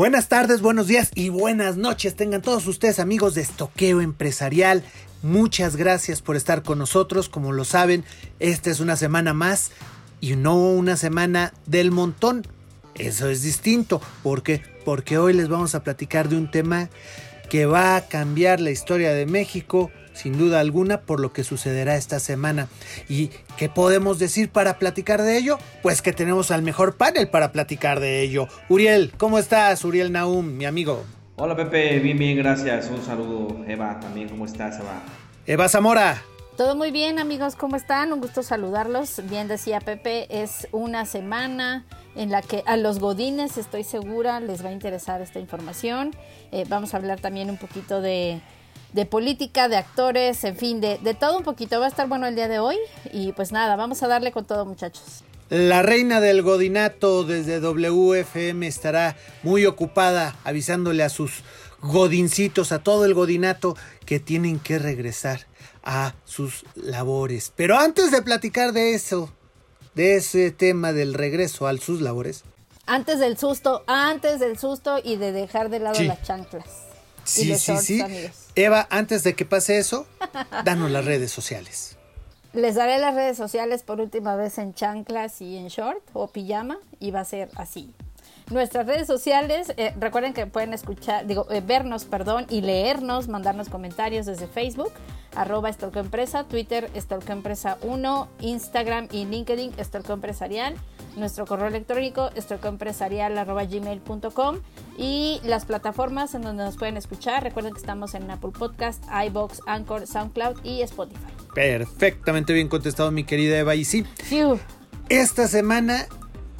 Buenas tardes, buenos días y buenas noches. Tengan todos ustedes amigos de Estoqueo Empresarial. Muchas gracias por estar con nosotros. Como lo saben, esta es una semana más y no una semana del montón. Eso es distinto. ¿Por qué? Porque hoy les vamos a platicar de un tema que va a cambiar la historia de México sin duda alguna por lo que sucederá esta semana. ¿Y qué podemos decir para platicar de ello? Pues que tenemos al mejor panel para platicar de ello. Uriel, ¿cómo estás? Uriel Naum, mi amigo. Hola Pepe, bien, bien, gracias. Un saludo. Eva, también, ¿cómo estás, Eva? Eva Zamora. Todo muy bien amigos, ¿cómo están? Un gusto saludarlos. Bien decía Pepe, es una semana en la que a los godines estoy segura les va a interesar esta información. Eh, vamos a hablar también un poquito de de política, de actores, en fin, de, de todo un poquito. Va a estar bueno el día de hoy y pues nada, vamos a darle con todo muchachos. La reina del godinato desde WFM estará muy ocupada avisándole a sus godincitos, a todo el godinato, que tienen que regresar a sus labores. Pero antes de platicar de eso, de ese tema del regreso a sus labores. Antes del susto, antes del susto y de dejar de lado las chanclas. Sí, sí, sí. Eva, antes de que pase eso, danos las redes sociales. Les daré las redes sociales por última vez en chanclas y en short o pijama y va a ser así. Nuestras redes sociales, eh, recuerden que pueden escuchar, digo, eh, vernos, perdón, y leernos, mandarnos comentarios desde Facebook, arroba Empresa, Twitter Empresa 1, Instagram y LinkedIn Empresarial nuestro correo electrónico gmail.com y las plataformas en donde nos pueden escuchar. Recuerden que estamos en Apple Podcast, iBox, Anchor, SoundCloud y Spotify. Perfectamente bien contestado, mi querida Eva. Y sí, esta semana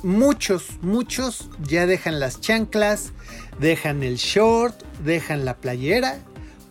muchos, muchos ya dejan las chanclas, dejan el short, dejan la playera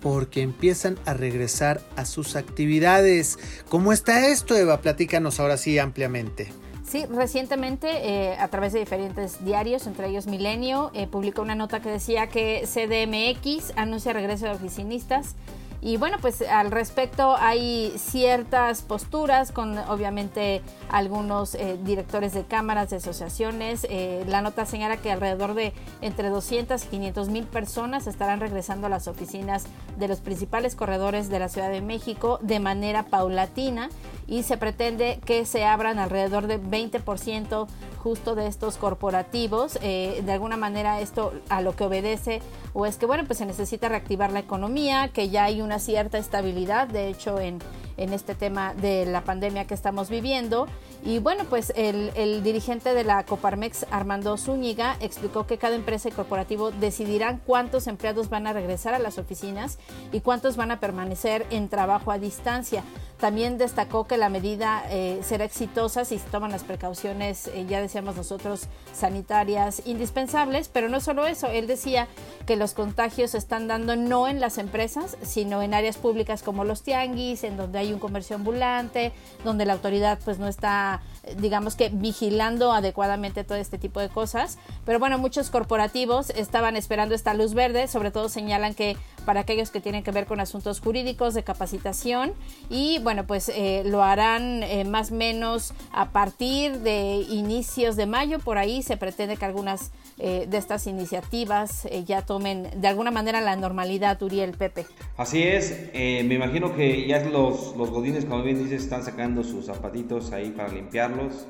porque empiezan a regresar a sus actividades. ¿Cómo está esto, Eva? Platícanos ahora sí ampliamente. Sí, recientemente eh, a través de diferentes diarios, entre ellos Milenio, eh, publicó una nota que decía que CDMX anuncia regreso de oficinistas y bueno, pues al respecto hay ciertas posturas con obviamente algunos eh, directores de cámaras, de asociaciones. La nota señala que alrededor de entre 200 y 500 mil personas estarán regresando a las oficinas de los principales corredores de la Ciudad de México de manera paulatina y se pretende que se abran alrededor de 20% justo de estos corporativos. Eh, de alguna manera esto a lo que obedece o es que bueno, pues se necesita reactivar la economía, que ya hay una cierta estabilidad, de hecho en en este tema de la pandemia que estamos viviendo. Y bueno, pues el, dirigente de la Coparmex, Armando Zúñiga, explicó que cada empresa y corporativo decidirán cuántos empleados van a regresar a las oficinas y cuántos van a permanecer en trabajo a distancia. También destacó que la medida eh, será exitosa si se toman las precauciones, eh, ya decíamos nosotros, sanitarias indispensables, pero no solo eso, él decía que los contagios se están dando no en las empresas, sino en áreas públicas como los tianguis, en donde hay un comercio ambulante, donde la autoridad pues no está, digamos que vigilando adecuadamente todo este tipo de cosas. Pero bueno, muchos corporativos estaban esperando esta luz verde, sobre todo señalan que para aquellos que tienen que ver con asuntos jurídicos de capacitación y bueno, pues eh, lo harán eh, más o menos a partir de inicios de mayo, por ahí se pretende que algunas eh, de estas iniciativas ya tomen de alguna manera la normalidad, Uriel Pepe. Así es, me imagino que ya los, los godines, como bien dices, están sacando sus zapatitos ahí para limpiarlos,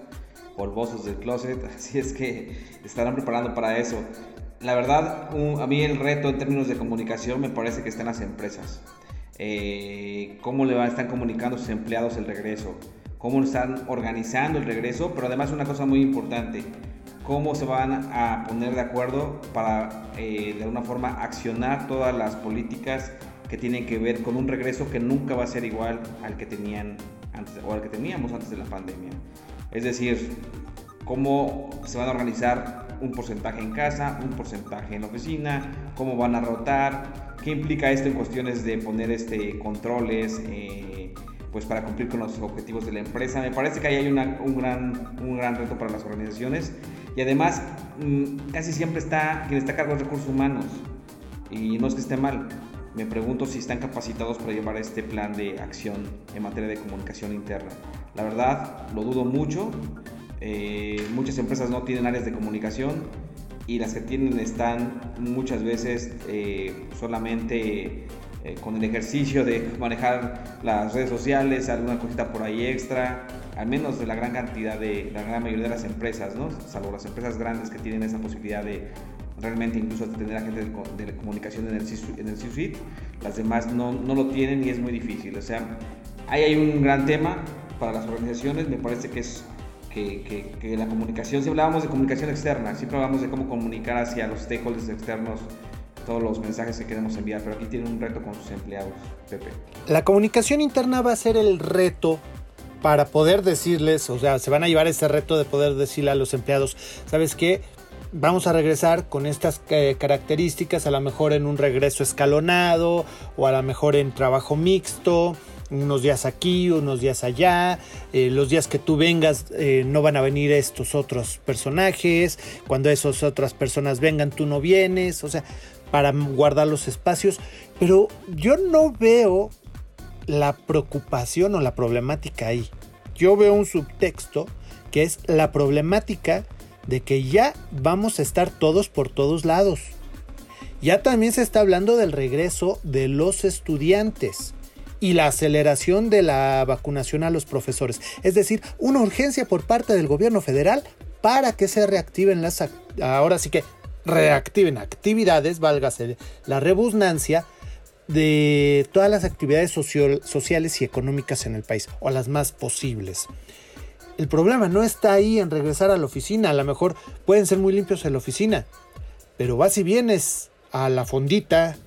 polvosos del closet, así es que estarán preparando para eso. La verdad, a mí el reto en términos de comunicación me parece que están las empresas. Eh, cómo le están comunicando sus empleados el regreso, cómo están organizando el regreso, pero además una cosa muy importante, cómo se van a poner de acuerdo para eh, de alguna forma accionar todas las políticas que tienen que ver con un regreso que nunca va a ser igual al que tenían antes o al que teníamos antes de la pandemia. Es decir, cómo se van a organizar un porcentaje en casa, un porcentaje en oficina, cómo van a rotar, qué implica esto en cuestiones de poner este controles eh, pues para cumplir con los objetivos de la empresa. Me parece que ahí hay un, gran, un gran reto para las organizaciones y además mm, casi siempre está quien está a cargo de recursos humanos y no es que esté mal. Me pregunto si están capacitados para llevar este plan de acción en materia de comunicación interna. La verdad, lo dudo mucho. Eh, muchas empresas no tienen áreas de comunicación y las que tienen están muchas veces eh, solamente eh, con el ejercicio de manejar las redes sociales, alguna cosita por ahí extra, al menos de la gran cantidad de la gran mayoría de las empresas, ¿no? salvo las empresas grandes que tienen esa posibilidad de realmente incluso tener a de, comunicación en el C-Suite, las demás no, no lo tienen y es muy difícil. O sea, ahí hay un gran tema para las organizaciones, me parece que es que, que, la comunicación, si hablábamos de comunicación externa, siempre hablamos de cómo comunicar hacia los stakeholders externos todos los mensajes que queremos enviar, pero aquí tiene un reto con sus empleados, Pepe. La comunicación interna va a ser el reto para poder decirles, o sea, se van a llevar ese reto de poder decirle a los empleados, ¿sabes qué? Vamos a regresar con estas eh, características, a lo mejor en un regreso escalonado o a lo mejor en trabajo mixto unos días aquí, unos días allá, eh, los días que tú vengas eh, no van a venir estos otros personajes, cuando esas otras personas vengan tú no vienes, o sea, para guardar los espacios, pero yo no veo la preocupación o la problemática ahí. Yo veo un subtexto que es la problemática de que ya vamos a estar todos por todos lados. Ya también se está hablando del regreso de los estudiantes y la aceleración de la vacunación a los profesores. Es decir, una urgencia por parte del gobierno federal para que se reactiven las, ahora sí que reactiven actividades, válgase la rebusnancia, de todas las actividades sociales y económicas en el país, o las más posibles. El problema no está ahí en regresar a la oficina, a lo mejor pueden ser muy limpios en la oficina, pero vas y vienes a la fondita,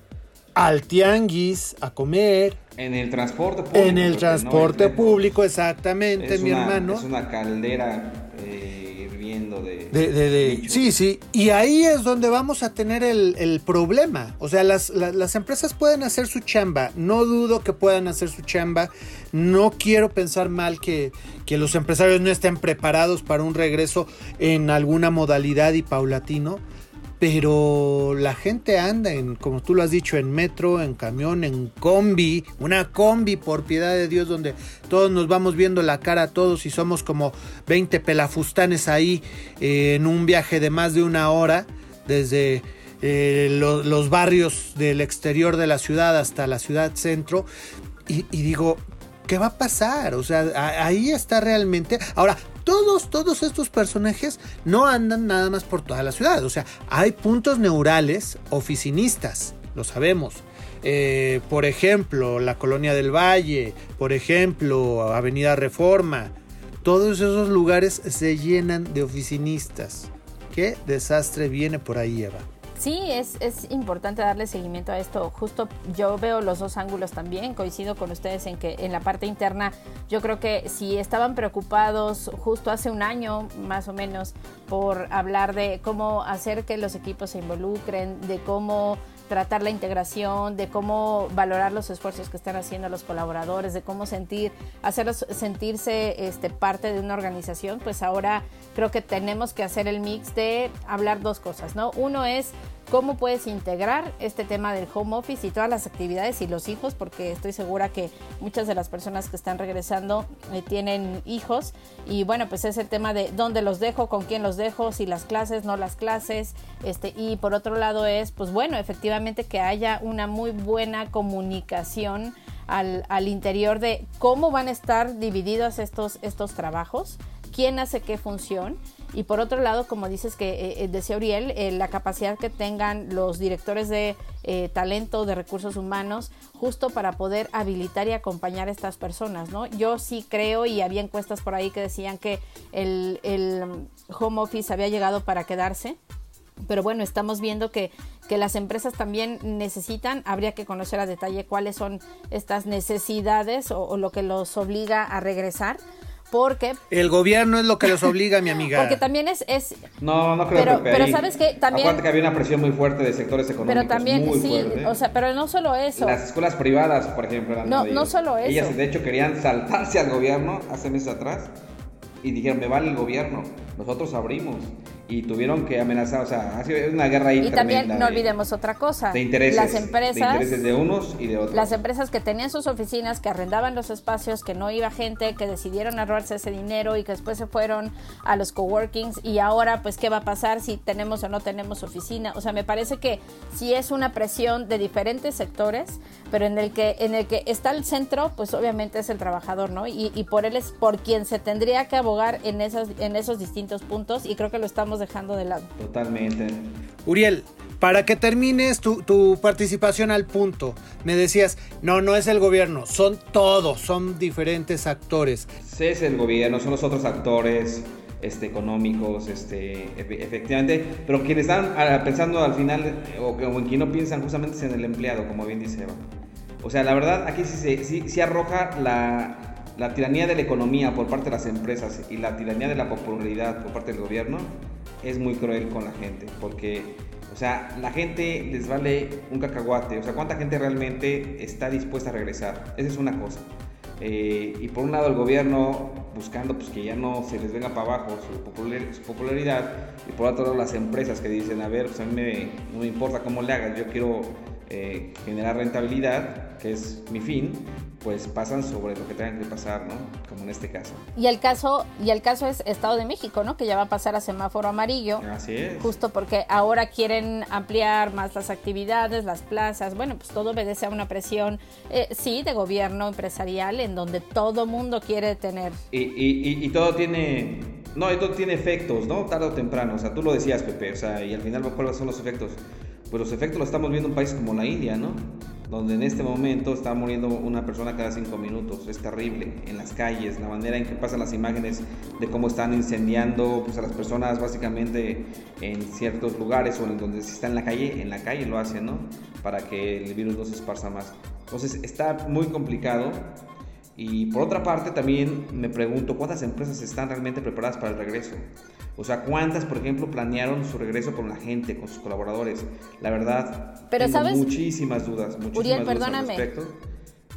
al tianguis, a comer, en el transporte público. En el transporte público, exactamente, mi hermano. Es una caldera eh, hirviendo de, de, Sí, sí. Y ahí es donde vamos a tener el, problema. O sea, las, las, empresas pueden hacer su chamba. No dudo que puedan hacer su chamba. No quiero pensar mal que, que los empresarios no estén preparados para un regreso en alguna modalidad y paulatino pero la gente anda en, como tú lo has dicho, en metro, en camión, en combi, una combi por piedad de Dios donde todos nos vamos viendo la cara a todos y somos como 20 pelafustanes ahí eh, en un viaje de más de una hora desde eh, los barrios del exterior de la ciudad hasta la ciudad centro y, y digo, ¿qué va a pasar? O sea, ahí está realmente. Ahora, todos, todos estos personajes no andan nada más por toda la ciudad. O sea, hay puntos neurales oficinistas, lo sabemos. Eh, por ejemplo, la Colonia del Valle, por ejemplo, Avenida Reforma. Todos esos lugares se llenan de oficinistas. ¿Qué desastre viene por ahí, Eva? Sí, es, es importante darle seguimiento a esto. Justo yo veo los dos ángulos también. Coincido con ustedes en que en la parte interna yo creo que si estaban preocupados justo hace un año más o menos por hablar de cómo hacer que los equipos se involucren, de cómo tratar la integración, de cómo valorar los esfuerzos que están haciendo los colaboradores, de cómo sentir, hacerlos sentirse este, parte de una organización, pues ahora creo que tenemos que hacer el mix de hablar dos cosas, ¿no? Uno es cómo puedes integrar este tema del home office y todas las actividades y los hijos, porque estoy segura que muchas de las personas que están regresando eh, tienen hijos. Y bueno, pues es el tema de dónde los dejo, con quién los dejo, si las clases, no las clases, este y por otro lado es pues bueno, efectivamente que haya una muy buena comunicación al, al interior de cómo van a estar divididos estos, estos trabajos, quién hace qué función y por otro lado, como dices que eh, eh, decía Uriel, eh, la capacidad que tengan los directores de talento, de recursos humanos, justo para poder habilitar y acompañar a estas personas, ¿no? Yo sí creo, y había encuestas por ahí que decían que el, el home office había llegado para quedarse. Pero bueno, estamos viendo que, que, las empresas también necesitan, habría que conocer a detalle cuáles son estas necesidades o, o lo que los obliga a regresar porque el gobierno es lo que los obliga, mi amiga. Porque también es, es no, no creo pero, pero sabes que también Acuérdate que había una presión muy fuerte de sectores económicos. Pero también muy sí, fuerte. o sea, pero no solo eso. Las escuelas privadas, por ejemplo, eran no, no solo eso. Ellas de hecho querían saltarse al gobierno hace meses atrás y dijeron, me vale el gobierno, nosotros abrimos. Y tuvieron que amenazar, o sea, ha sido una guerra ahí Y también no olvidemos otra cosa. De intereses. Las empresas. De intereses de unos y de otros. Las empresas que tenían sus oficinas, que arrendaban los espacios, que no iba gente, que decidieron ahorrarse ese dinero y que después se fueron a los coworkings. Y ahora, pues, ¿qué va a pasar si tenemos o no tenemos oficina? O sea, me parece que sí es una presión de diferentes sectores, pero en el que, en el que está el centro, pues obviamente es el trabajador, ¿no? Y, y por él es por quien se tendría que abogar en, esas, en esos distintos puntos y creo que lo estamos dejando de lado. Totalmente. Uriel, para que termines tu, tu, participación al punto, me decías, no, no es el gobierno, son todos, son diferentes actores. Sí, es el gobierno, son los otros actores este, económicos, este, efectivamente, pero quienes están ah, pensando al final, o, o en quien no piensan justamente es en el empleado, como bien dice Eva. O sea, la verdad, aquí sí, sí, sí arroja la, la tiranía de la economía por parte de las empresas y la tiranía de la popularidad por parte del gobierno es muy cruel con la gente, porque, o sea, la gente les vale un cacahuate, o sea, ¿cuánta gente realmente está dispuesta a regresar? Esa es una cosa. Eh, y por un lado el gobierno buscando pues que ya no se les venga para abajo su, popularidad y por otro lado las empresas que dicen a ver pues a mí me, no me importa cómo le hagas yo quiero eh, generar rentabilidad que es mi fin pues pasan sobre lo que tengan que pasar, ¿no? Como en este caso. Y el caso, y el caso es Estado de México, ¿no? Que ya va a pasar a semáforo amarillo. Así es. Justo porque ahora quieren ampliar más las actividades, las plazas. Bueno, pues todo obedece a una presión, eh, sí, de gobierno empresarial, en donde todo mundo quiere tener. Y, y, y, todo tiene. No, todo tiene efectos, ¿no? Tarde o temprano. O sea, tú lo decías, Pepe. O sea, y al final, ¿cuáles son los efectos? Pues los efectos los estamos viendo en un país como la India, ¿no? donde en este momento está muriendo una persona cada cinco minutos. Es terrible en las calles, la manera en que pasan las imágenes de cómo están incendiando pues, a las personas básicamente en ciertos lugares o en donde si está en la calle, en la calle lo hacen, ¿no? Para que el virus no se esparza más. Entonces está muy complicado. Y por otra parte también me pregunto cuántas empresas están realmente preparadas para el regreso. O sea, ¿cuántas, por ejemplo, planearon su regreso con la gente, con sus colaboradores? La verdad, Pero tengo ¿sabes? muchísimas dudas, muchísimas Uriel, dudas perdóname. al respecto.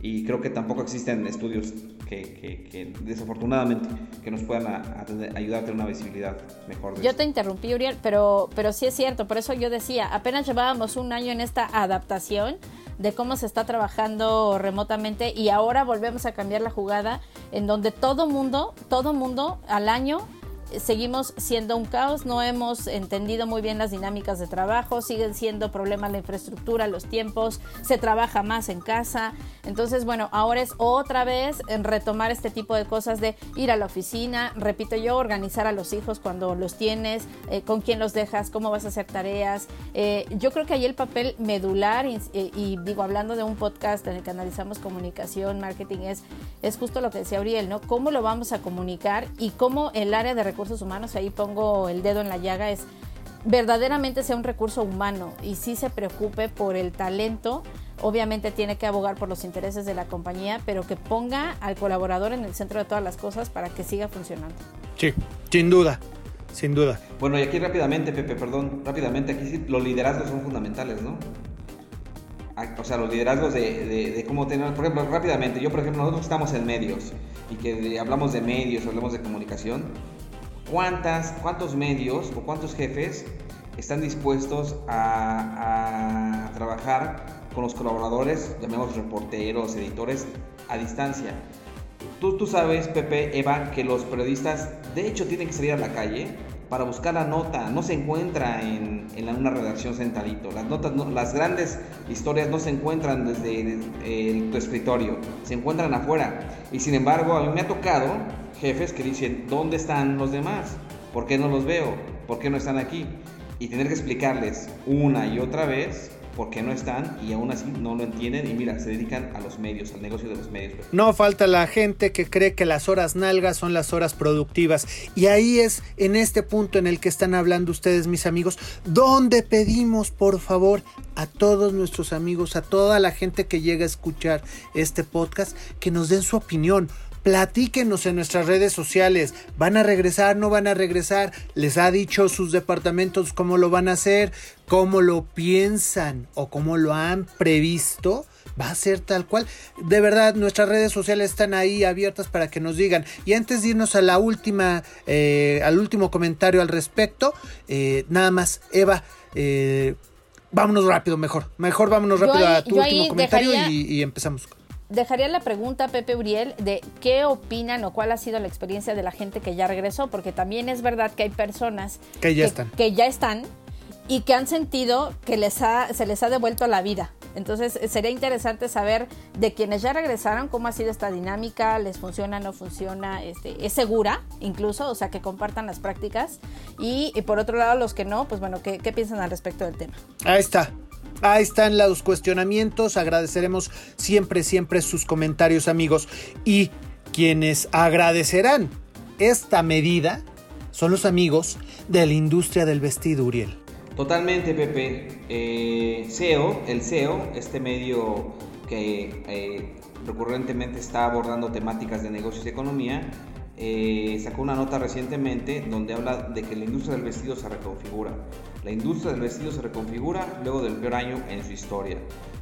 Y creo que tampoco existen estudios que, que, que desafortunadamente, que nos puedan a, a ayudar a tener una visibilidad mejor. De Yo te interrumpí, Uriel, pero, pero sí es cierto. Por eso yo decía, apenas llevábamos un año en esta adaptación de cómo se está trabajando remotamente y ahora volvemos a cambiar la jugada en donde todo mundo, todo mundo al año seguimos siendo un caos, no hemos entendido muy bien las dinámicas de trabajo, siguen siendo problemas la infraestructura, los tiempos, se trabaja más en casa. Entonces, bueno, ahora es otra vez en retomar este tipo de cosas de ir a la oficina, repito yo, organizar a los hijos cuando los tienes, eh, con quién los dejas, cómo vas a hacer tareas. Eh, yo creo que ahí el papel medular, y, digo, hablando de un podcast en el que analizamos comunicación, marketing, es, es justo lo que decía Uriel, ¿no? ¿Cómo lo vamos a comunicar y cómo el área de recursos humanos, ahí pongo el dedo en la llaga, es verdaderamente sea un recurso humano y sí se preocupe por el talento. Obviamente tiene que abogar por los intereses de la compañía, pero que ponga al colaborador en el centro de todas las cosas para que siga funcionando. Sí, sin duda, sin duda. Bueno, y aquí rápidamente, Pepe, perdón, rápidamente, aquí sí, los liderazgos son fundamentales, ¿no? O sea, los liderazgos de, de, de, cómo tener, por ejemplo, rápidamente, yo por ejemplo, nosotros estamos en medios y que hablamos de medios, hablamos de comunicación, ¿cuántas, cuántos medios o cuántos jefes están dispuestos a, a trabajar con los colaboradores, llamemos reporteros, editores, a distancia? Tú, tú sabes, Pepe, Eva, que los periodistas de hecho tienen que salir a la calle para buscar la nota, no se encuentra en, en una redacción sentadito. Las notas, no, las grandes historias no se encuentran desde el, el, tu escritorio, se encuentran afuera. Y sin embargo, a mí me ha tocado jefes que dicen, ¿dónde están los demás? ¿Por qué no los veo? ¿Por qué no están aquí? Y tener que explicarles una y otra vez por qué no están y aún así no lo entienden y mira, se dedican a los medios, al negocio de los medios. No falta la gente que cree que las horas nalgas son las horas productivas y ahí es en este punto en el que están hablando ustedes mis amigos, donde pedimos por favor a todos nuestros amigos, a toda la gente que llega a escuchar este podcast, que nos den su opinión. Platíquenos en nuestras redes sociales. ¿Van a regresar? ¿No van a regresar? ¿Les ha dicho sus departamentos cómo lo van a hacer? ¿Cómo lo piensan? ¿O cómo lo han previsto? va a ser tal cual. De verdad, nuestras redes sociales están ahí abiertas para que nos digan. Y antes de irnos a la última, eh, al último comentario al respecto, eh, nada más, Eva, eh, vámonos rápido, mejor. Mejor vámonos rápido a tu último comentario y, empezamos. Dejaría la pregunta, Pepe Uriel, de qué opinan o cuál ha sido la experiencia de la gente que ya regresó, porque también es verdad que hay personas que ya están. Que ya están y que han sentido que les ha, se les ha devuelto la vida. Entonces eh, sería interesante saber de quienes ya regresaron cómo ha sido esta dinámica, les funciona, no funciona, este, es segura incluso, o sea, que compartan las prácticas. Y, por otro lado, los que no, pues bueno, ¿qué, ¿qué piensan al respecto del tema? Ahí está. Ahí están los cuestionamientos. Agradeceremos siempre, siempre sus comentarios, amigos. Y quienes agradecerán esta medida son los amigos de la industria del vestido, Uriel. Totalmente, Pepe. Eh, SEO, el SEO, este medio que eh, recurrentemente está abordando temáticas de negocios y economía, eh, sacó una nota recientemente donde habla de que la industria del vestido se reconfigura. La industria del vestido se reconfigura luego del peor año en su historia.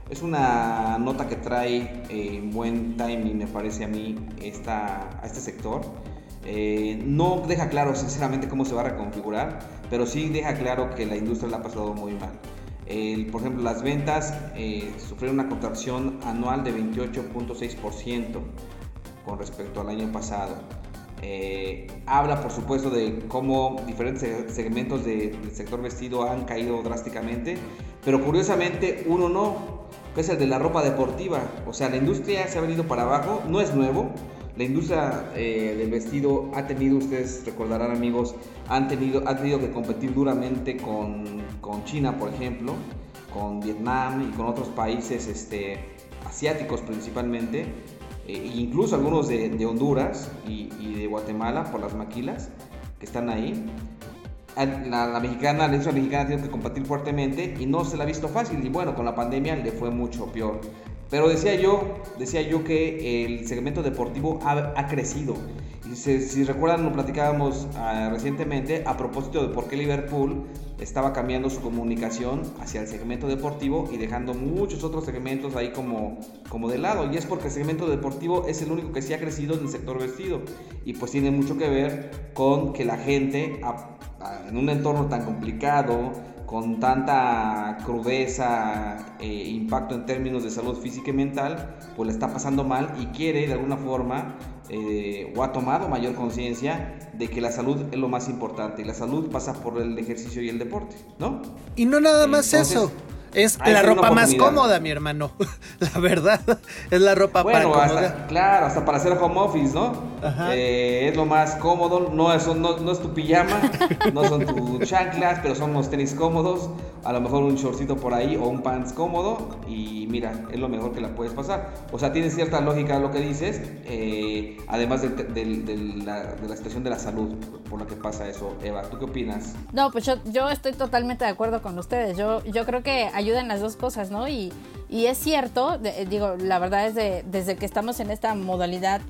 Es una nota que trae buen timing, me parece a mí, esta, a este sector eh, no deja claro sinceramente cómo se va a reconfigurar, pero sí deja claro que la industria la ha pasado muy mal. por ejemplo, las ventas eh, sufrieron una contracción anual de 28.6% con respecto al año pasado. Eh, habla, por supuesto, de cómo diferentes segmentos del sector vestido han caído drásticamente, pero curiosamente uno no, que es el de la ropa deportiva. O sea, la industria se ha venido para abajo, no es nuevo, la industria eh, del vestido ha tenido, ustedes recordarán amigos, han tenido, ha tenido que competir duramente con, con China, por ejemplo, con Vietnam y con otros países este, asiáticos principalmente, eh, incluso algunos de, Honduras y, de Guatemala por las maquilas que están ahí. La, la, mexicana, la industria mexicana tenido que competir fuertemente y no se la ha visto fácil y bueno, con la pandemia le fue mucho peor. Pero decía yo, decía yo que el segmento deportivo ha, crecido. Y si, recuerdan, lo platicábamos ah, recientemente a propósito de por qué Liverpool estaba cambiando su comunicación hacia el segmento deportivo y dejando muchos otros segmentos ahí como, como de lado. Y es porque el segmento deportivo es el único que sí ha crecido en el sector vestido. Y pues tiene mucho que ver con que la gente, en un entorno tan complicado, con tanta crudeza e impacto en términos de salud física y mental, pues le está pasando mal y quiere de alguna forma eh, o ha tomado mayor conciencia de que la salud es lo más importante y la salud pasa por el ejercicio y el deporte, ¿no? Y no nada más eso. Es la ropa más cómoda, mi hermano. la verdad, es la ropa bueno, para claro, hasta para hacer home office, ¿no? Eh, es lo más cómodo. No es, no, es tu pijama, no son tus chanclas, pero son unos tenis cómodos. A lo mejor un shortcito por ahí o un pants cómodo. Y mira, es lo mejor que la puedes pasar. O sea, tiene cierta lógica lo que dices. Eh, además de, la, situación de la salud por la que pasa eso. Eva, ¿tú qué opinas? No, pues yo, yo estoy totalmente de acuerdo con ustedes. Yo, yo creo que hay ayudan las dos cosas, ¿no? Y, y es cierto, digo, la verdad es de, desde que estamos en esta modalidad,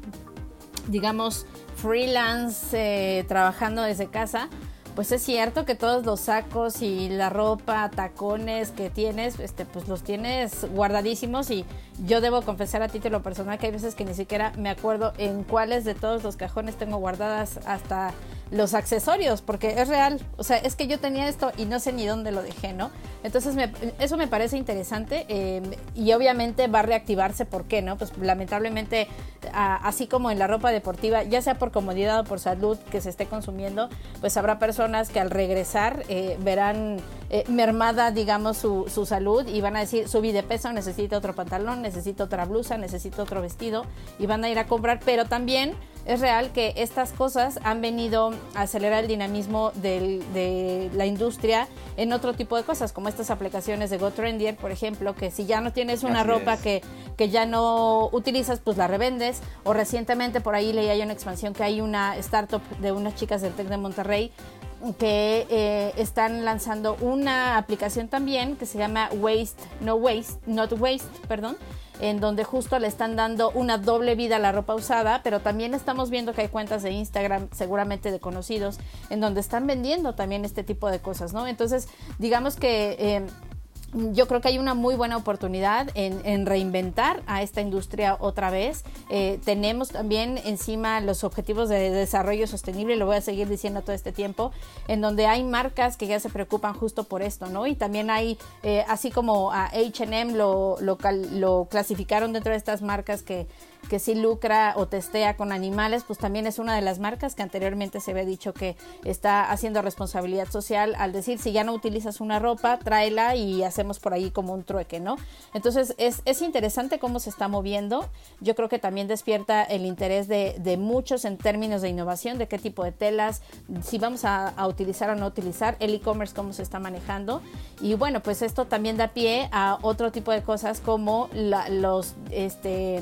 digamos, freelance, eh, trabajando desde casa, pues es cierto que todos los sacos y la ropa, tacones que tienes, este, pues los tienes guardadísimos y yo debo confesar a título personal que hay veces que ni siquiera me acuerdo en cuáles de todos los cajones tengo guardadas hasta los accesorios, porque es real. O sea, es que yo tenía esto y no sé ni dónde lo dejé, ¿no? Entonces, eso me parece interesante eh, y obviamente va a reactivarse, ¿por qué, no? Pues lamentablemente, así como en la ropa deportiva, ya sea por comodidad o por salud que se esté consumiendo, pues habrá personas que al regresar eh, verán eh, mermada, digamos, su, su salud y van a decir, subí de peso, necesito otro pantalón, necesito otra blusa, necesito otro vestido y van a ir a comprar, pero también es real que estas cosas han venido a acelerar el dinamismo de la industria en otro tipo de cosas, como estas aplicaciones de GoTrendier, por ejemplo, que si ya no tienes una ropa que, que ya no utilizas, pues la revendes. O recientemente por ahí leí hay una expansión que hay una startup de unas chicas del TEC de Monterrey que eh, están lanzando una aplicación también que se llama Waste, no Waste, Not Waste, perdón, en donde justo le están dando una doble vida a la ropa usada, pero también estamos viendo que hay cuentas de Instagram, seguramente de conocidos, en donde están vendiendo también este tipo de cosas, ¿no? Entonces, digamos que... Eh, yo creo que hay una muy buena oportunidad en, reinventar a esta industria otra vez. Eh, tenemos también encima los objetivos de desarrollo sostenible, lo voy a seguir diciendo todo este tiempo, en donde hay marcas que ya se preocupan justo por esto, ¿no? Y también hay, eh, así como a HM lo, lo, lo clasificaron dentro de estas marcas que que sí lucra o testea con animales, pues también es una de las marcas que anteriormente se había dicho que está haciendo responsabilidad social al decir si ya no utilizas una ropa, tráela y hacemos por ahí como un trueque, ¿no? Entonces es, es interesante cómo se está moviendo. Yo creo que también despierta el interés de, de muchos en términos de innovación, de qué tipo de telas, si vamos a, a utilizar o no utilizar, el e-commerce cómo se está manejando. Y bueno, pues esto también da pie a otro tipo de cosas como la, los este,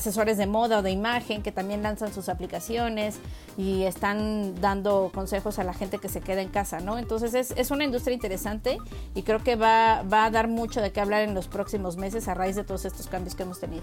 asesores de moda o de imagen que también lanzan sus aplicaciones y están dando consejos a la gente que se queda en casa, ¿no? Entonces es, es una industria interesante y creo que va, va a dar mucho de qué hablar en los próximos meses a raíz de todos estos cambios que hemos tenido.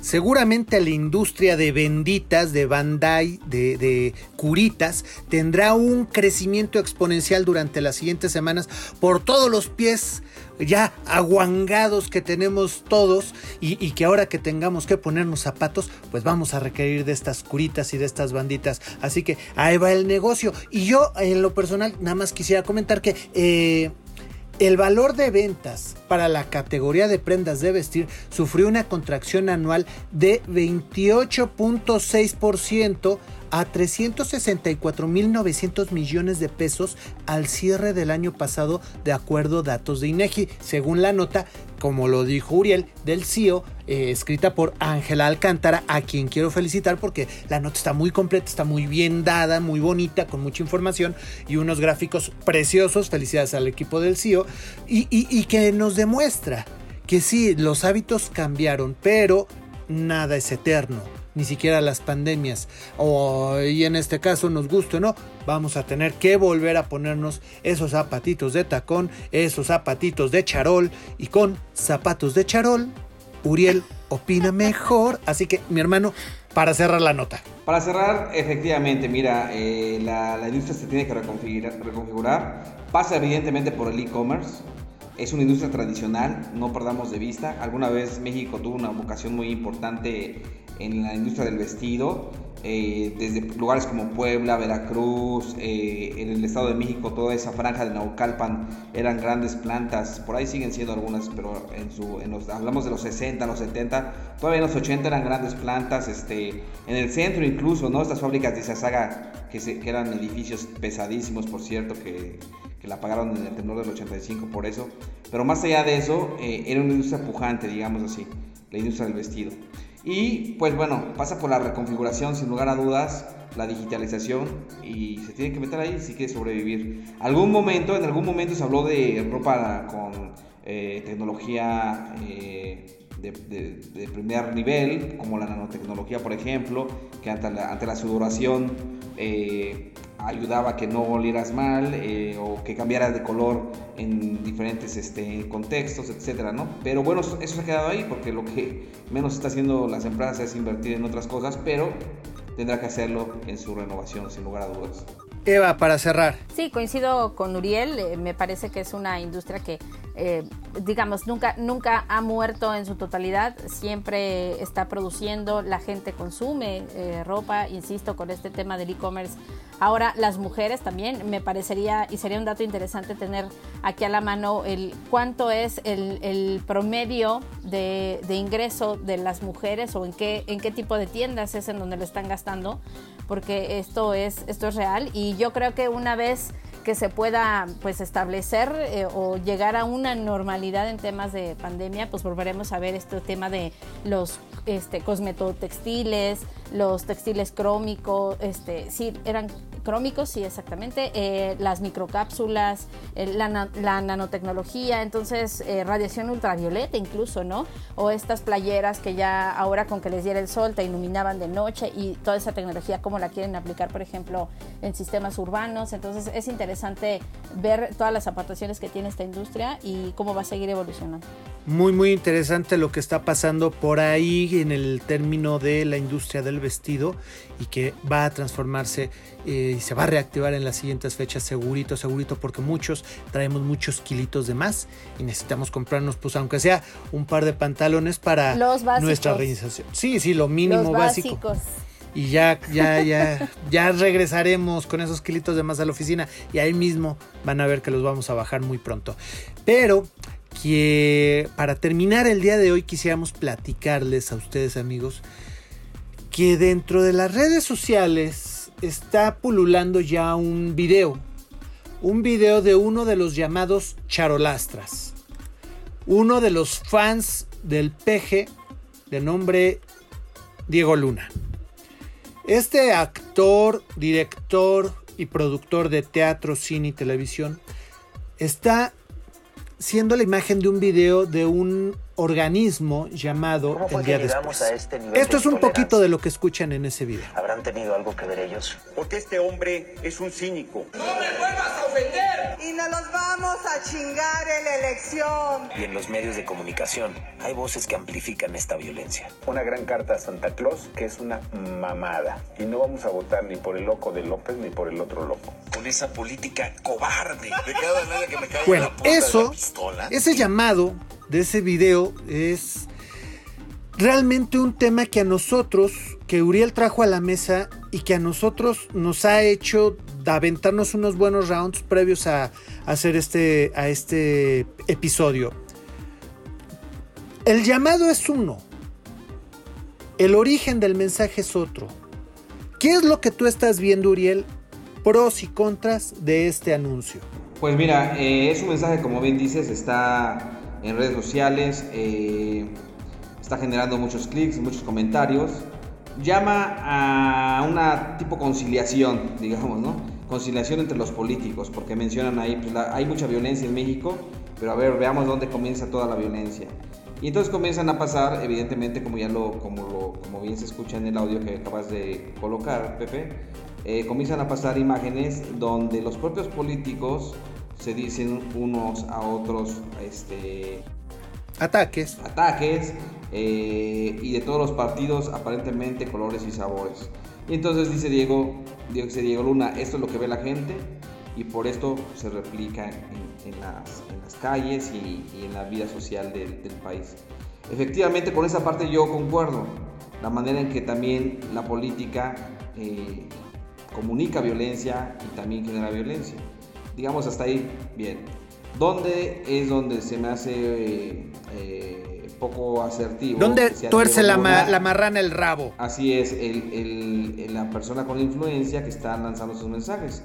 Seguramente la industria de benditas, de Bandai, de, de curitas, tendrá un crecimiento exponencial durante las siguientes semanas por todos los pies ya aguangados que tenemos todos y, que ahora que tengamos que ponernos zapatos, pues vamos a requerir de estas curitas y de estas banditas. Así que ahí va el negocio. Y yo en lo personal nada más quisiera comentar que... Eh, el valor de ventas para la categoría de prendas de vestir sufrió una contracción anual de 28.6% a 364.900 millones de pesos al cierre del año pasado, de acuerdo a datos de INEGI, según la nota, como lo dijo Uriel, del CEO, eh, escrita por Ángela Alcántara, a quien quiero felicitar porque la nota está muy completa, está muy bien dada, muy bonita, con mucha información y unos gráficos preciosos. Felicidades al equipo del CEO y, y que nos demuestra que sí, los hábitos cambiaron, pero nada es eterno ni siquiera las pandemias. O, y en este caso, nos guste o no, vamos a tener que volver a ponernos esos zapatitos de tacón, esos zapatitos de charol. Y con zapatos de charol, Uriel opina mejor. Así que, mi hermano, para cerrar la nota. Para cerrar, efectivamente, mira, eh, la, la, industria se tiene que reconfigurar, reconfigurar. Pasa evidentemente por el e-commerce. Es una industria tradicional, no perdamos de vista. Alguna vez México tuvo una vocación muy importante en la industria del vestido, eh, desde lugares como Puebla, Veracruz, eh, en el Estado de México, toda esa franja de Naucalpan eran grandes plantas, por ahí siguen siendo algunas, pero en su, en los, hablamos de los 60, los 70, todavía en los 80 eran grandes plantas, este, en el centro incluso, ¿no? Estas fábricas de Izazaga, que, se, que eran edificios pesadísimos, por cierto, que, que la pagaron en el temblor del 85 por eso, pero más allá de eso, eh, era una industria pujante, digamos así, la industria del vestido. Y pues bueno, pasa por la reconfiguración sin lugar a dudas, la digitalización y se tiene que meter ahí si quiere sobrevivir. Algún momento, en algún momento se habló de ropa con eh, tecnología eh, de, primer nivel, como la nanotecnología por ejemplo, que ante la, ante la sudoración eh, ayudaba a que no olieras mal eh, o que cambiaras de color en diferentes este, contextos, etcétera, ¿no? Pero bueno, eso, se ha quedado ahí porque lo que menos está haciendo las empresas es invertir en otras cosas, pero tendrá que hacerlo en su renovación, sin lugar a dudas. Eva, para cerrar. Sí, coincido con Uriel. Eh, me parece que es una industria que, eh, digamos, nunca, nunca ha muerto en su totalidad. Siempre está produciendo, la gente consume eh, ropa, insisto, con este tema del e-commerce. Ahora, las mujeres también, me parecería, y sería un dato interesante tener aquí a la mano el cuánto es el, promedio de, ingreso de las mujeres o en qué, en qué tipo de tiendas es en donde lo están gastando porque esto es, esto es real. Y yo creo que una vez que se pueda pues establecer eh, o llegar a una normalidad en temas de pandemia, pues volveremos a ver este tema de los este, cosmetotextiles, los textiles crómicos, este, sí, eran crómicos, sí, exactamente, eh, las microcápsulas, eh, la, nanotecnología, entonces eh, radiación ultravioleta incluso, ¿no? O estas playeras que ya ahora con que les diera el sol te iluminaban de noche y toda esa tecnología, cómo la quieren aplicar, por ejemplo, en sistemas urbanos. Entonces es interesante ver todas las aportaciones que tiene esta industria y cómo va a seguir evolucionando. Muy muy interesante lo que está pasando por ahí en el término de la industria del vestido y que va a transformarse eh, y se va a reactivar en las siguientes fechas segurito, segurito porque muchos traemos muchos kilitos de más y necesitamos comprarnos pues aunque sea un par de pantalones para nuestra organización. Sí, sí, lo mínimo Los básico. Y ya, ya, ya, ya regresaremos con esos kilitos de más a la oficina y ahí mismo van a ver que los vamos a bajar muy pronto. Pero que para terminar el día de hoy quisiéramos platicarles a ustedes amigos que dentro de las redes sociales está pululando ya un video, un video de uno de los llamados charolastras, uno de los fans del peje de nombre Diego Luna. Este actor, director y productor de teatro, cine y televisión está siendo la imagen de un video de un organismo llamado el día después. Este Esto es un poquito de lo que escuchan en ese video. ¿Habrán tenido algo que ver ellos? Porque este hombre es un cínico. ¡No me vuelvas a ofender! Y nos los vamos a chingar en la elección. Y en los medios de comunicación hay voces que amplifican esta violencia. Una gran carta a Santa Claus que es una mamada. Y no vamos a votar ni por el loco de López ni por el otro loco. Con esa política cobarde. De cada que me bueno, eso, ese llamado de ese video es realmente un tema que a nosotros, que Uriel trajo a la mesa y que a nosotros nos ha hecho aventarnos unos buenos rounds previos a, hacer este, a este episodio. El llamado es uno. El origen del mensaje es otro. ¿Qué es lo que tú estás viendo, Uriel? Pros y contras de este anuncio. Pues mira, eh, es un mensaje, como bien dices, está en redes sociales, eh, está generando muchos clics, muchos comentarios. Llama a una tipo conciliación, digamos, ¿no? Conciliación entre los políticos, porque mencionan ahí, pues hay mucha violencia en México, pero a ver, veamos dónde comienza toda la violencia. Y entonces comienzan a pasar, evidentemente, como ya lo, como lo, como bien se escucha en el audio que acabas de colocar, Pepe, eh, comienzan a pasar imágenes donde los propios políticos se dicen unos a otros este, ataques. Ataques eh, y de todos los partidos aparentemente colores y sabores. Y entonces dice Diego, dice Diego Luna, esto es lo que ve la gente y por esto se replica en, las, calles y, en la vida social del, país. Efectivamente, con esa parte yo concuerdo. La manera en que también la política eh, comunica violencia y también genera violencia digamos hasta ahí, bien. ¿Dónde es donde se me hace eh, poco asertivo? ¿Dónde tuerce la, la, marrana el rabo? Así es, el, la persona con influencia que está lanzando sus mensajes.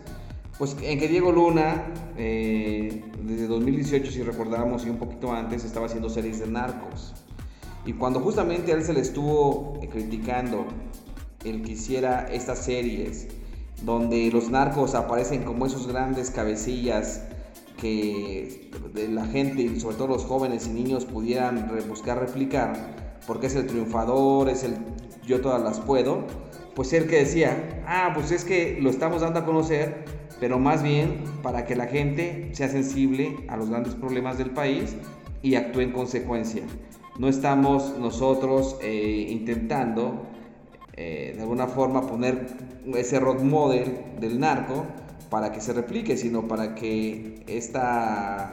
Pues en que Diego Luna, eh, desde 2018, si recordamos, y un poquito antes, estaba haciendo series de narcos. Y cuando justamente a él se le estuvo eh, criticando el que hiciera estas series donde los narcos aparecen como esos grandes cabecillas que la gente y sobre todo los jóvenes y niños pudieran buscar replicar, porque es el triunfador, es el yo todas las puedo, pues él que decía, ah, pues es que lo estamos dando a conocer, pero más bien para que la gente sea sensible a los grandes problemas del país y actúe en consecuencia. No estamos nosotros eh, intentando eh, de alguna forma poner ese road model del narco para que se replique, sino para que estas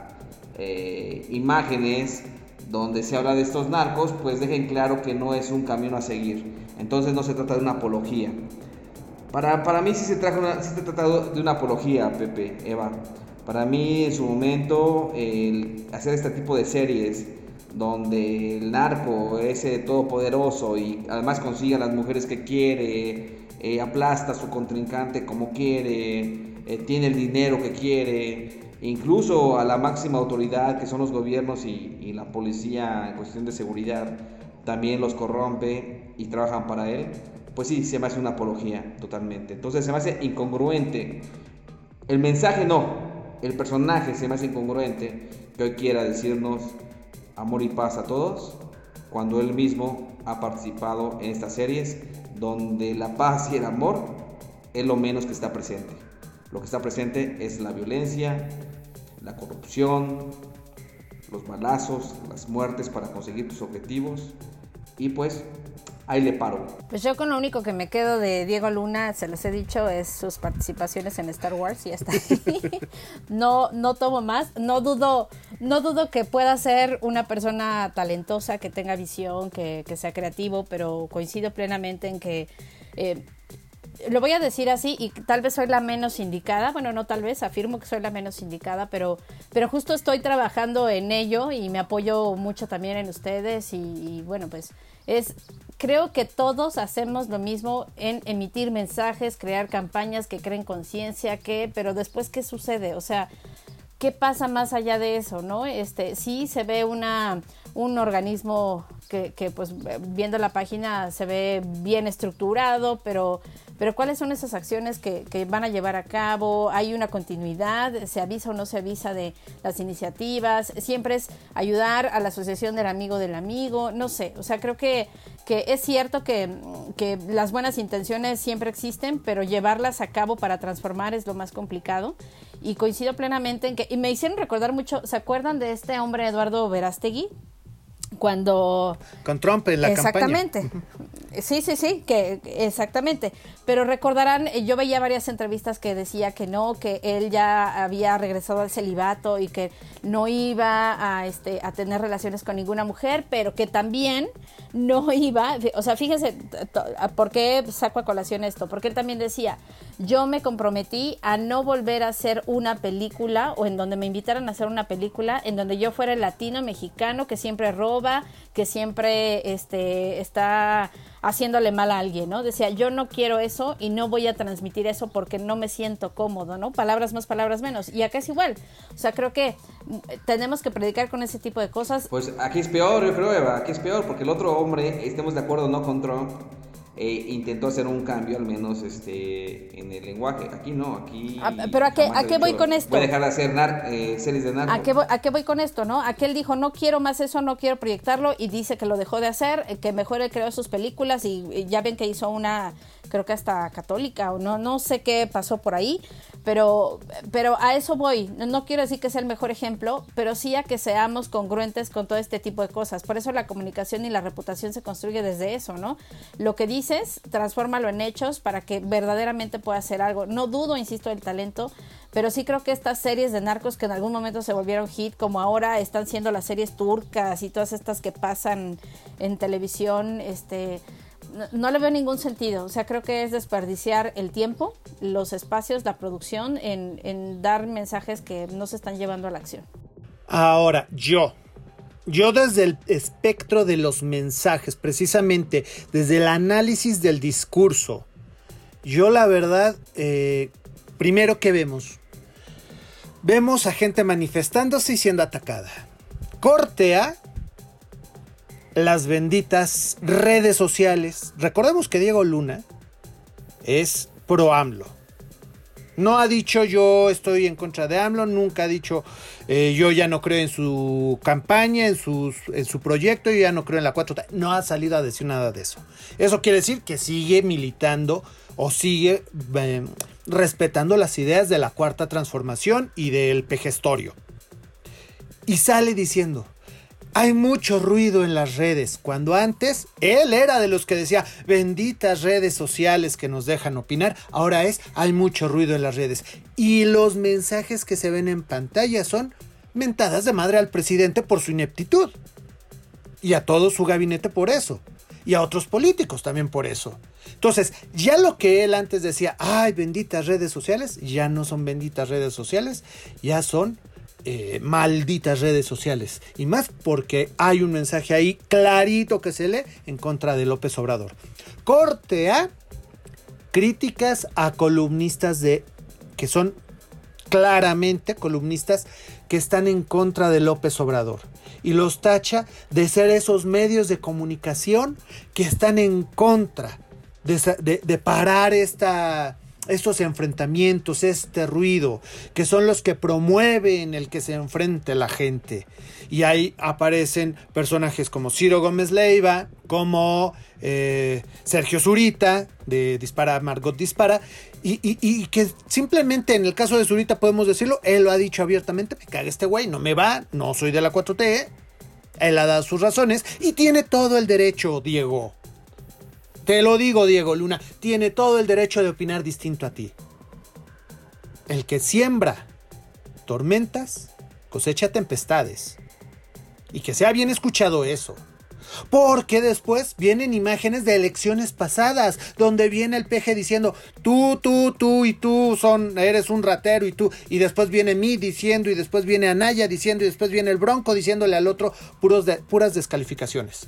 eh, imágenes donde se habla de estos narcos, pues dejen claro que no es un camino a seguir. Entonces no se trata de una apología. Para, para mí sí se, trata de una apología, Pepe, Eva. Para mí en su momento hacer este tipo de series donde el narco es todopoderoso y además consigue a las mujeres que quiere, eh, aplasta a su contrincante como quiere, eh, tiene el dinero que quiere, incluso a la máxima autoridad que son los gobiernos y, y, la policía en cuestión de seguridad, también los corrompe y trabajan para él, pues sí, se me hace una apología totalmente. Entonces se me hace incongruente. El mensaje no, el personaje se me hace incongruente que hoy quiera decirnos amor y paz a todos, cuando él mismo ha participado en estas series donde la paz y el amor es lo menos que está presente. Lo que está presente es la violencia, la corrupción, los balazos, las muertes para conseguir tus objetivos y pues ahí le paro. Pues yo con lo único que me quedo de Diego Luna, se los he dicho, es sus participaciones en Star Wars y ya está. no, no tomo más, no dudo, no dudo que pueda ser una persona talentosa, que tenga visión, que, que sea creativo, pero coincido plenamente en que eh, lo voy a decir así y tal vez soy la menos indicada, bueno, no tal vez, afirmo que soy la menos indicada, pero, pero justo estoy trabajando en ello y me apoyo mucho también en ustedes y, y bueno, pues es, creo que todos hacemos lo mismo en emitir mensajes, crear campañas que creen conciencia, que, pero después, ¿qué sucede? O sea, ¿qué pasa más allá de eso, no? Este, sí se ve una, un organismo que, pues viendo la página se ve bien estructurado, pero, pero ¿cuáles son esas acciones que, que, van a llevar a cabo? ¿Hay una continuidad? ¿Se avisa o no se avisa de las iniciativas? Siempre es ayudar a la asociación del amigo del amigo, no sé, o sea, creo que, que es cierto que, que las buenas intenciones siempre existen, pero llevarlas a cabo para transformar es lo más complicado. Y coincido plenamente en que, y me hicieron recordar mucho, ¿se acuerdan de este hombre Eduardo Verástegui? Cuando con Trump en la exactamente. Campaña. sí sí sí que exactamente. Pero recordarán yo veía varias entrevistas que decía que no que él ya había regresado al celibato y que no iba a este a tener relaciones con ninguna mujer pero que también no iba o sea fíjense por qué saco a colación esto porque él también decía yo me comprometí a no volver a hacer una película o en donde me invitaran a hacer una película en donde yo fuera el latino mexicano que siempre roba, que siempre este, está haciéndole mal a alguien, ¿no? Decía, yo no quiero eso y no voy a transmitir eso porque no me siento cómodo, ¿no? Palabras más, palabras menos. Y acá es igual. O sea, creo que tenemos que predicar con ese tipo de cosas. Pues aquí es peor, yo creo, Eva, aquí es peor, porque el otro hombre, estemos de acuerdo no con eh, intentó hacer un cambio al menos este en el lenguaje. Aquí no, aquí... Ah, pero ¿a qué, ¿a qué voy con esto? Voy a dejar de hacer nar eh, series de narco. ¿A qué, voy, ¿A qué voy con esto, no? Aquel dijo, no quiero más eso, no quiero proyectarlo y dice que lo dejó de hacer, que mejor él creó sus películas y, y ya ven que hizo una, creo que hasta católica o no, no sé qué pasó por ahí, pero, pero a eso voy. No quiero decir que sea el mejor ejemplo, pero sí a que seamos congruentes con todo este tipo de cosas. Por eso la comunicación y la reputación se construye desde eso, ¿no? Lo que dices, transfórmalo en hechos para que verdaderamente pueda hacer algo. No dudo, insisto, del talento, pero sí creo que estas series de narcos que en algún momento se volvieron hit, como ahora están siendo las series turcas y todas estas que pasan en televisión, este no, le veo ningún sentido. O sea, creo que es desperdiciar el tiempo, los espacios, la producción en, en, dar mensajes que no se están llevando a la acción. Ahora, yo. Yo desde el espectro de los mensajes, precisamente desde el análisis del discurso, yo la verdad, eh, primero que vemos, vemos a gente manifestándose y siendo atacada. Cortea las benditas redes sociales. Recordemos que Diego Luna es pro AMLO. No ha dicho yo estoy en contra de AMLO, nunca ha dicho eh, yo ya no creo en su campaña, en, en su proyecto, yo ya no creo en la 4T. No ha salido a decir nada de eso. Eso quiere decir que sigue militando o sigue eh, respetando las ideas de la cuarta transformación y del pejestorio. Y sale diciendo, hay mucho ruido en las redes, cuando antes él era de los que decía, benditas redes sociales que nos dejan opinar, ahora es, hay mucho ruido en las redes. Y los mensajes que se ven en pantalla son mentadas de madre al presidente por su ineptitud. Y a todo su gabinete por eso. Y a otros políticos también por eso. Entonces, ya lo que él antes decía, ay, benditas redes sociales, ya no son benditas redes sociales, ya son eh, malditas redes sociales. Y más porque hay un mensaje ahí clarito que se lee en contra de López Obrador. Corte A, críticas a columnistas de que son claramente columnistas que están en contra de López Obrador. Y los tacha de ser esos medios de comunicación que están en contra de, de, de parar esta estos enfrentamientos, este ruido, que son los que promueven el que se enfrente la gente. Y ahí aparecen personajes como Ciro Gómez Leiva, como eh, Sergio Zurita, de Dispara, Margot Dispara, y, y, que simplemente en el caso de Zurita podemos decirlo, él lo ha dicho abiertamente, me caga este güey, no me va, no soy de la 4T, él ha dado sus razones y tiene todo el derecho, Diego. Te lo digo, Diego Luna, tiene todo el derecho de opinar distinto a ti. El que siembra tormentas, cosecha tempestades. Y que sea bien escuchado eso. Porque después vienen imágenes de elecciones pasadas, donde viene el peje diciendo, tú, tú, tú y tú son, eres un ratero y tú, y después viene mí diciendo, y después viene Anaya diciendo, y después viene el Bronco diciéndole al otro puras descalificaciones.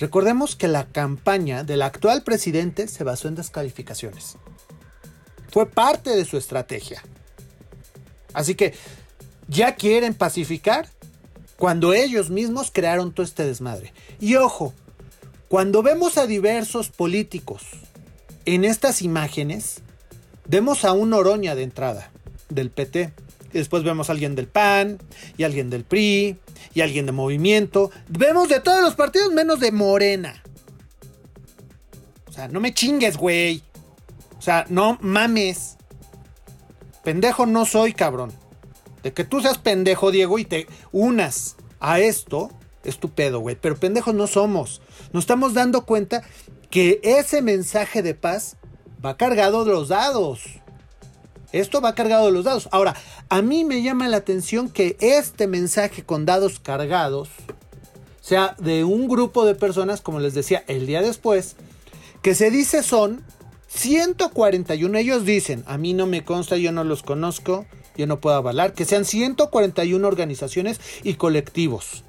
Recordemos que la campaña del actual presidente se basó en descalificaciones. Fue parte de su estrategia. Así que ya quieren pacificar cuando ellos mismos crearon todo este desmadre. Y ojo, cuando vemos a diversos políticos en estas imágenes, vemos a un Oroña de entrada del PT. Y después vemos a alguien del PAN y alguien del PRI y alguien de movimiento. Vemos de todos los partidos menos de Morena. O sea, no me chingues, güey. O sea, no mames. Pendejo no soy, cabrón. De que tú seas pendejo, Diego, y te unas a esto, es tu pedo, güey. Pero pendejos no somos. Nos estamos dando cuenta que ese mensaje de paz va cargado de los dados. Esto va cargado de los dados. Ahora, a mí me llama la atención que este mensaje con dados cargados sea de un grupo de personas, como les decía el día después, que se dice son 141. Ellos dicen, a mí no me consta, yo no los conozco, yo no puedo avalar, que sean 141 organizaciones y colectivos.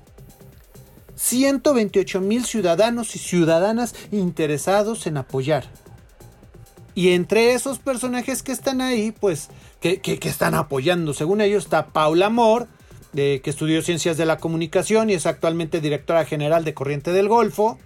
128 mil ciudadanos y ciudadanas interesados en apoyar y entre esos personajes que están ahí, pues, que, están apoyando, según ellos, está Paula Amor, que estudió Ciencias de la Comunicación y es actualmente directora general de Corriente del Golfo.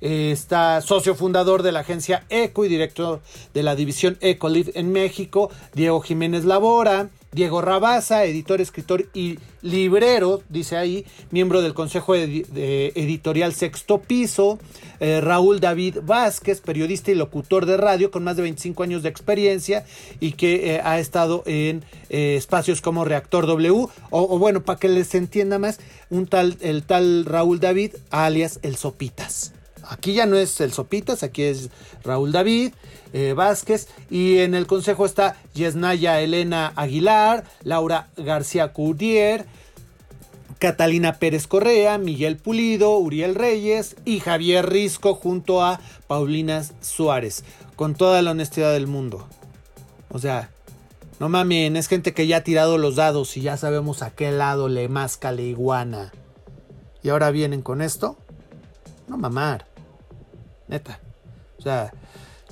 Eh, está socio fundador de la agencia ECO y director de la división ECOLIV en México, Diego Jiménez Labora. Diego Rabaza, editor, escritor y librero, dice ahí, miembro del Consejo Editorial Sexto Piso. Eh, Raúl David Vázquez, periodista y locutor de radio con más de 25 años de experiencia y que eh, ha estado en eh, espacios como Reactor W. O, o, bueno, para que les entienda más, un tal, el tal Raúl David, alias el Sopitas. Aquí ya no es el Sopitas, aquí es Raúl David. Eh, Vázquez. Y en el consejo está Yesnaya Elena Aguilar, Laura García Curdier, Catalina Pérez Correa, Miguel Pulido, Uriel Reyes y Javier Risco junto a Paulina Suárez. Con toda la honestidad del mundo. O sea, no mamen, es gente que ya ha tirado los dados y ya sabemos a qué lado le masca la iguana. Y ahora vienen con esto. No mamar. Neta. O sea,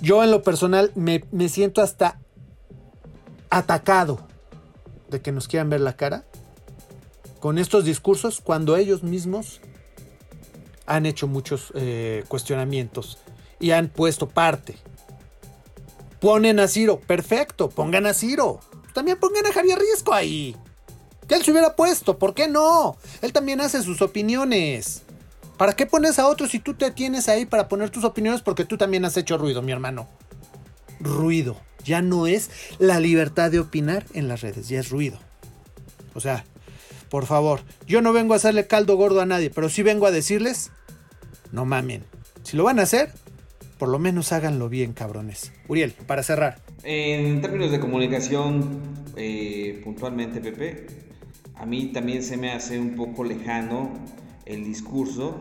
yo en lo personal me, siento hasta atacado de que nos quieran ver la cara con estos discursos cuando ellos mismos han hecho muchos eh, cuestionamientos y han puesto parte. Ponen a Ciro, perfecto, pongan a Ciro. También pongan a Javier Risco ahí. Que él se hubiera puesto, ¿por qué no? Él también hace sus opiniones. ¿Para qué pones a otros si tú te tienes ahí para poner tus opiniones? Porque tú también has hecho ruido, mi hermano. Ruido. Ya no es la libertad de opinar en las redes, ya es ruido. O sea, por favor, yo no vengo a hacerle caldo gordo a nadie, pero sí vengo a decirles, no mamen. Si lo van a hacer, por lo menos háganlo bien, cabrones. Uriel, para cerrar. En términos de comunicación, eh, puntualmente, Pepe, a mí también se me hace un poco lejano el discurso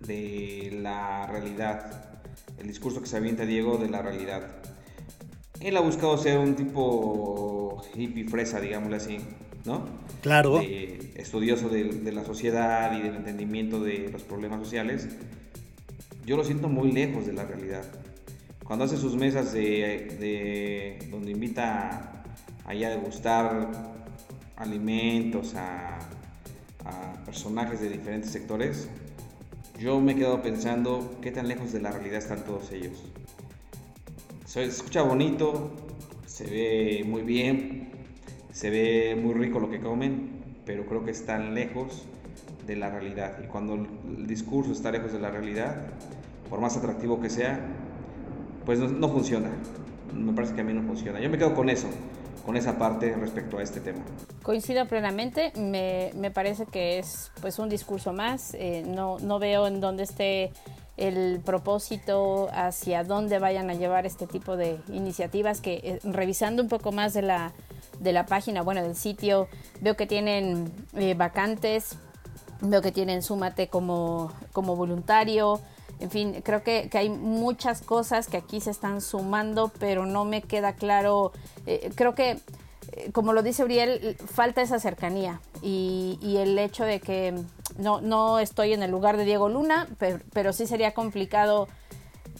de la realidad, el discurso que se avienta Diego de la realidad. Él ha buscado ser un tipo hippie fresa, digámosle así, ¿no? Claro. estudioso de, la sociedad y del entendimiento de los problemas sociales. Yo lo siento muy lejos de la realidad. Cuando hace sus mesas de, donde invita a, a degustar alimentos, a personajes de diferentes sectores, yo me he quedado pensando qué tan lejos de la realidad están todos ellos. Se escucha bonito, se ve muy bien, se ve muy rico lo que comen, pero creo que están lejos de la realidad. Y cuando el discurso está lejos de la realidad, por más atractivo que sea, pues no, funciona. Me parece que a mí no funciona. Yo me quedo con eso, con esa parte respecto a este tema. Coincido plenamente, me, me parece que es pues un discurso más, eh, no, no veo en dónde esté el propósito hacia dónde vayan a llevar este tipo de iniciativas que eh, revisando un poco más de la, de la página, bueno, del sitio, veo que tienen eh, vacantes, veo que tienen súmate como, como voluntario, en fin, creo que, hay muchas cosas que aquí se están sumando, pero no me queda claro, eh, creo que como lo dice Uriel, falta esa cercanía y, y el hecho de que no, no estoy en el lugar de Diego Luna, pero, sí sería complicado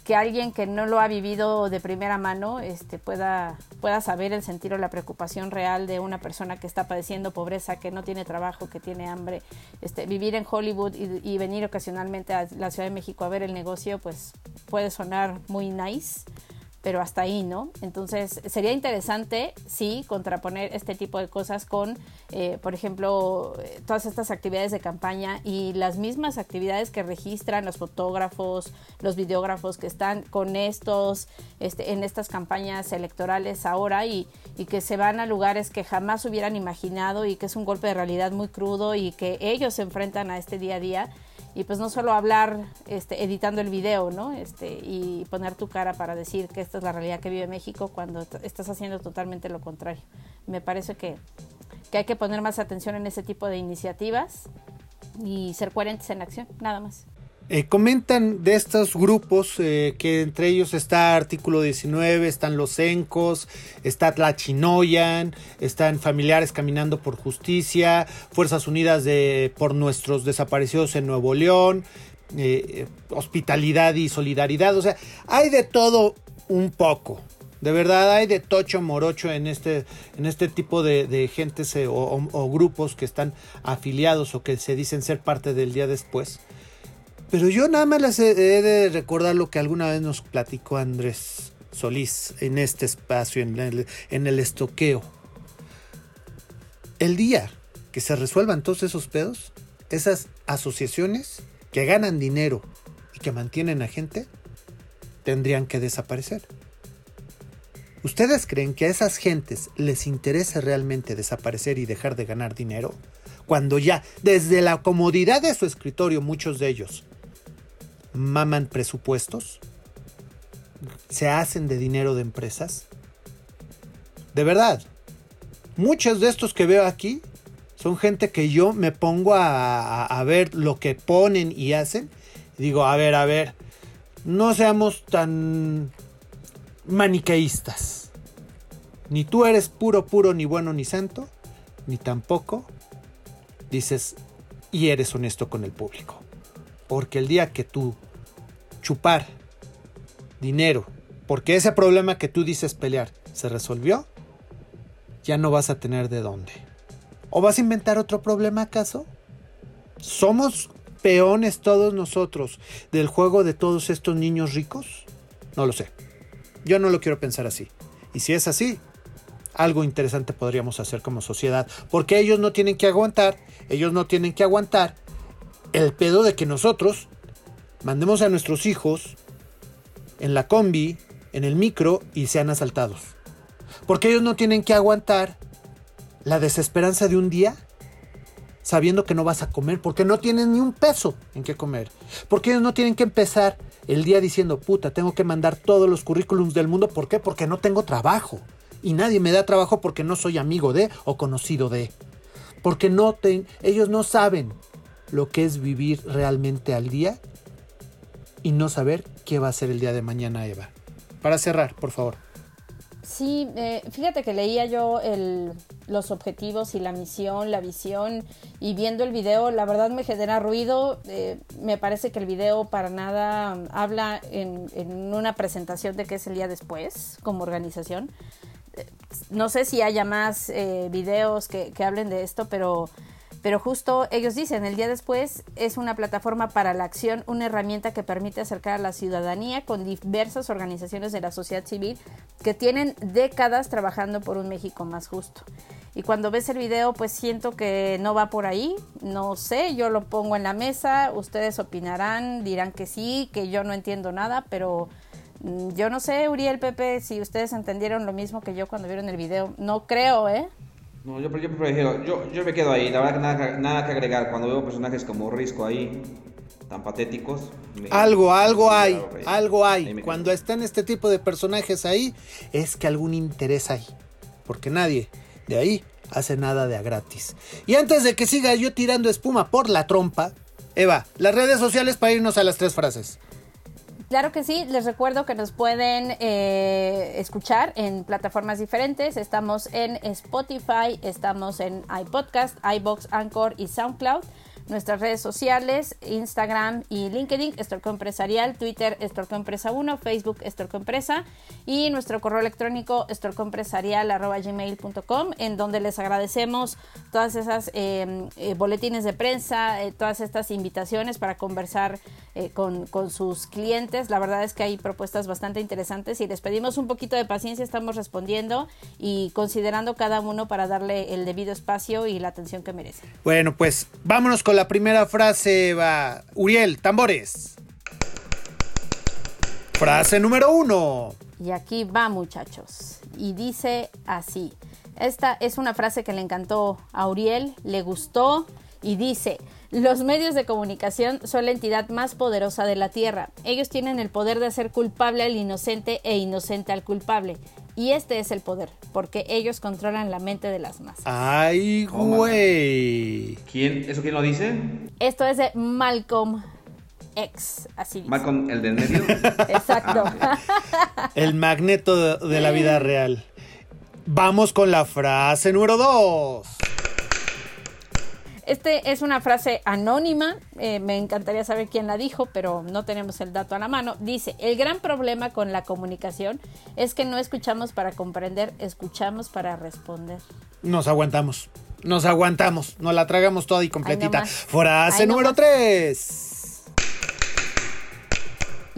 que alguien que no lo ha vivido de primera mano este, pueda, pueda saber el sentir o la preocupación real de una persona que está padeciendo pobreza, que no tiene trabajo, que tiene hambre. Este, vivir en Hollywood y, y venir ocasionalmente a la Ciudad de México a ver el negocio, pues puede sonar muy nice pero hasta ahí, ¿no? Entonces sería interesante, sí, contraponer este tipo de cosas con, eh, por ejemplo, eh, todas estas actividades de campaña y las mismas actividades que registran los fotógrafos, los videógrafos que están con estos, este, en estas campañas electorales ahora y, y que se van a lugares que jamás hubieran imaginado y que es un golpe de realidad muy crudo y que ellos se enfrentan a este día a día y pues no solo hablar este, editando el video, ¿no? Este, y poner tu cara para decir que esta es la realidad que vive México cuando estás haciendo totalmente lo contrario. Me parece que, que hay que poner más atención en ese tipo de iniciativas y ser coherentes en acción, nada más. Eh, comentan de estos grupos eh, que entre ellos está Artículo 19, están los Encos, está Tlachinoyan, están Familiares Caminando por Justicia, Fuerzas Unidas de, por Nuestros Desaparecidos en Nuevo León, eh, Hospitalidad y Solidaridad. O sea, hay de todo un poco. De verdad hay de tocho morocho en este, en este tipo de, de gentes o grupos que están afiliados o que se dicen ser parte del día después. Pero yo nada más les he, de recordar lo que alguna vez nos platicó Andrés Solís en este espacio, en el, en el estoqueo. El día que se resuelvan todos esos pedos, esas asociaciones que ganan dinero y que mantienen a gente, tendrían que desaparecer. ¿Ustedes creen que a esas gentes les interesa realmente desaparecer y dejar de ganar dinero? Cuando ya, desde la comodidad de su escritorio, muchos de ellos maman presupuestos, se hacen de dinero de empresas. De verdad, muchos de estos que veo aquí son gente que yo me pongo a, ver lo que ponen y hacen. digo, a ver, a ver, no seamos tan maniqueístas. Ni tú eres puro, puro, ni bueno, ni santo, ni tampoco dices y eres honesto con el público. Porque el día que tú chupar dinero, porque ese problema que tú dices pelear se resolvió, ya no vas a tener de dónde. ¿O vas a inventar otro problema acaso? ¿Somos peones todos nosotros del juego de todos estos niños ricos? No lo sé. Yo no lo quiero pensar así. Y si es así, algo interesante podríamos hacer como sociedad. Porque ellos no tienen que aguantar, ellos no tienen que aguantar el pedo de que nosotros mandemos a nuestros hijos en la combi, en el micro y sean asaltados. Porque ellos no tienen que aguantar la desesperanza de un día sabiendo que no vas a comer, porque no tienen ni un peso en qué comer. Porque ellos no tienen que empezar el día diciendo, puta, tengo que mandar todos los currículums del mundo. ¿Por qué? Porque no tengo trabajo. Y nadie me da trabajo porque no soy amigo de o conocido de. Porque no ellos no saben lo que es vivir realmente al día y no saber qué va a ser el día de mañana, Eva. Para cerrar, por favor. Sí, eh, fíjate que leía yo los objetivos y la misión, la visión, y viendo el video, la verdad me genera ruido. Eh, me parece que el video para nada habla en, en, una presentación de qué es el día después como organización. Eh, no sé si haya más videos que, que hablen de esto, pero pero justo ellos dicen, el día después es una plataforma para la acción, una herramienta que permite acercar a la ciudadanía con diversas organizaciones de la sociedad civil que tienen décadas trabajando por un México más justo. Y cuando ves el video, pues siento que no va por ahí, no sé, yo lo pongo en la mesa, ustedes opinarán, dirán que sí, que yo no entiendo nada, pero mm, yo no sé, Uriel, Pepe, si ustedes entendieron lo mismo que yo cuando vieron el video, no creo, ¿eh? No, yo, yo prefiero, yo, yo me quedo ahí, la verdad que nada, nada que agregar. Cuando veo personajes como Risco ahí, tan patéticos. me- Algo, algo hay, algo hay. Cuando están este tipo de personajes ahí, es que algún interés hay. Porque nadie de ahí hace nada de a gratis. Y antes de que siga yo tirando espuma por la trompa, Eva, las redes sociales para irnos a las tres frases. Claro que sí, les recuerdo que nos pueden eh, escuchar en plataformas diferentes. Estamos en Spotify, estamos en iPodcast, iBox, Anchor y SoundCloud. Nuestras redes sociales, Instagram y LinkedIn, Estorco Empresarial, Twitter, Estorco Empresa 1, Facebook, Estorco Empresa y nuestro correo electrónico, estorcoempresarial.gmail.com, en donde les agradecemos todas esas eh, eh, boletines de prensa, eh, todas estas invitaciones para conversar con, con sus clientes. La verdad es que hay propuestas bastante interesantes y les pedimos un poquito de paciencia, estamos respondiendo y considerando cada uno para darle el debido espacio y la atención que merece. Bueno, pues vámonos con la primera frase, Eva. Uriel, tambores. Frase número uno. Y aquí va, muchachos. Y dice así. Esta es una frase que le encantó a Uriel, le gustó y dice, los medios de comunicación son la entidad más poderosa de la Tierra. Ellos tienen el poder de hacer culpable al inocente e inocente al culpable. Y este es el poder, porque ellos controlan la mente de las masas. Ay, güey. ¿Quién? ¿Eso quién lo dice? Esto es de Malcolm X, así dice. Malcolm, el del medio. Exacto. El magneto de, de la vida real. Vamos con la frase número dos. Este es una frase anónima, eh, me encantaría saber quién la dijo, pero no tenemos el dato a la mano. Dice, el gran problema con la comunicación es que no escuchamos para comprender, escuchamos para responder. Nos aguantamos, nos aguantamos, nos la tragamos toda y completita. Frase número 3.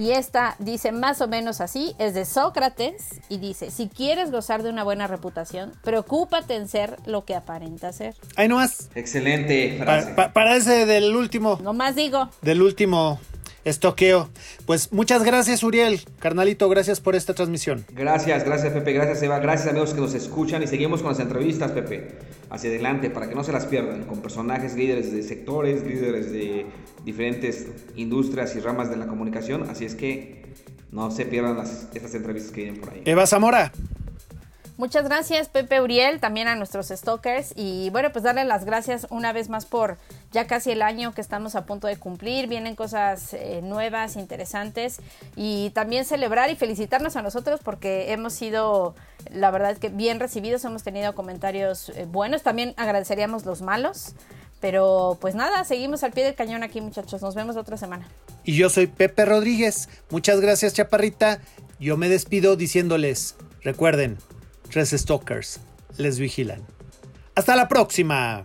Y esta dice más o menos así, es de Sócrates y dice, si quieres gozar de una buena reputación, preocúpate en ser lo que aparenta ser. Ahí nomás. Excelente frase. pa- para ese del último. No más digo, Del último estoqueo. Pues muchas gracias, Uriel. Carnalito, gracias por esta transmisión. Gracias, gracias Pepe, gracias Eva, gracias amigos que nos escuchan y seguimos con las entrevistas Pepe, hacia adelante para que no se las pierdan, con personajes líderes de sectores, líderes de diferentes industrias y ramas de la comunicación, así es que no se pierdan las, estas entrevistas que vienen por ahí. Eva Zamora. Muchas gracias Pepe Uriel, también a nuestros stalkers y bueno, pues darle las gracias una vez más por ya casi el año que estamos a punto de cumplir, vienen cosas eh, nuevas, interesantes y también celebrar y felicitarnos a nosotros porque hemos sido, la verdad es que bien recibidos, hemos tenido comentarios eh, buenos, también agradeceríamos los malos, pero pues nada, seguimos al pie del cañón aquí muchachos, nos vemos otra semana. Y yo soy Pepe Rodríguez. Muchas gracias, Chaparrita. Yo me despido diciéndoles, recuerden, tres stalkers les vigilan. Hasta la próxima.